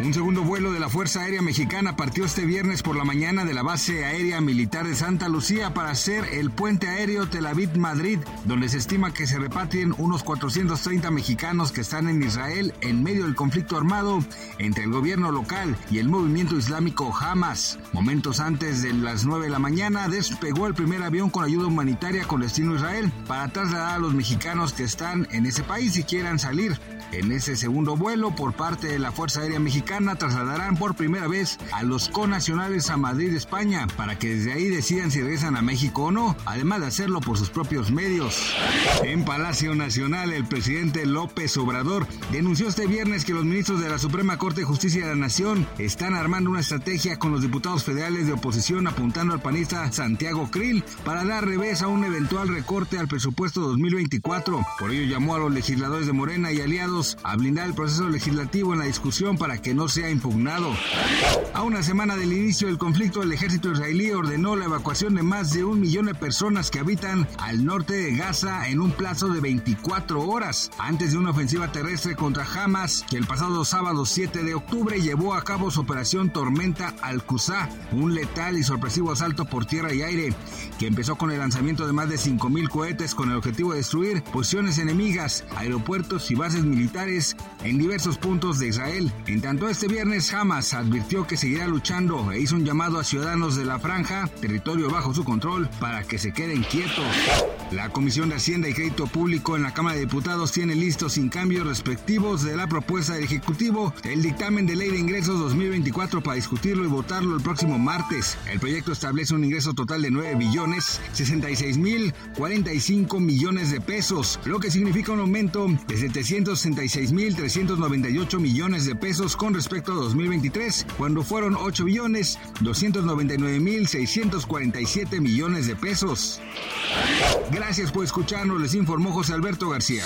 Un segundo vuelo de la Fuerza Aérea Mexicana partió este viernes por la mañana de la base aérea militar de Santa Lucía para hacer el puente aéreo Tel Aviv-Madrid, donde se estima que se repatrien unos 430 mexicanos que están en Israel en medio del conflicto armado entre el gobierno local y el movimiento islámico Hamas. Momentos antes de las 9 de la mañana despegó el primer avión con ayuda humanitaria con destino a Israel para trasladar a los mexicanos que están en ese país y quieran salir. En ese segundo vuelo por parte de la Fuerza Aérea Mexicana trasladarán por primera vez a los conacionales a Madrid, España, para que desde ahí decidan si regresan a México o no, además de hacerlo por sus propios medios. En Palacio Nacional, el presidente López Obrador denunció este viernes que los ministros de la Suprema Corte de Justicia de la Nación están armando una estrategia con los diputados federales de oposición apuntando al panista Santiago Krill para dar revés a un eventual recorte al presupuesto 2024. Por ello llamó a los legisladores de Morena y aliados a blindar el proceso legislativo en la discusión para que no sea impugnado. A una semana del inicio del conflicto, el ejército israelí ordenó la evacuación de más de un millón de personas que habitan al norte de Gaza en un plazo de 24 horas, antes de una ofensiva terrestre contra Hamas que el pasado sábado 7 de octubre llevó a cabo su operación Tormenta Al-Qusá, un letal y sorpresivo asalto por tierra y aire, que empezó con el lanzamiento de más de 5.000 cohetes con el objetivo de destruir posiciones enemigas, aeropuertos y bases militares en diversos puntos de Israel. En tanto, este viernes Hamas advirtió que seguirá luchando e hizo un llamado a ciudadanos de la franja, territorio bajo su control, para que se queden quietos. La Comisión de Hacienda y Crédito Público en la Cámara de Diputados tiene listos sin cambios respectivos de la propuesta del Ejecutivo el dictamen de Ley de Ingresos 2024 para discutirlo y votarlo el próximo martes. El proyecto establece un ingreso total de 9 billones 66 mil 45 millones de pesos, lo que significa un aumento de 760 6.398 millones de pesos con respecto a 2023, cuando fueron 8 billones 299.647 millones de pesos. Gracias por escucharnos, les informó José Alberto García.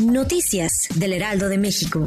Noticias del Heraldo de México.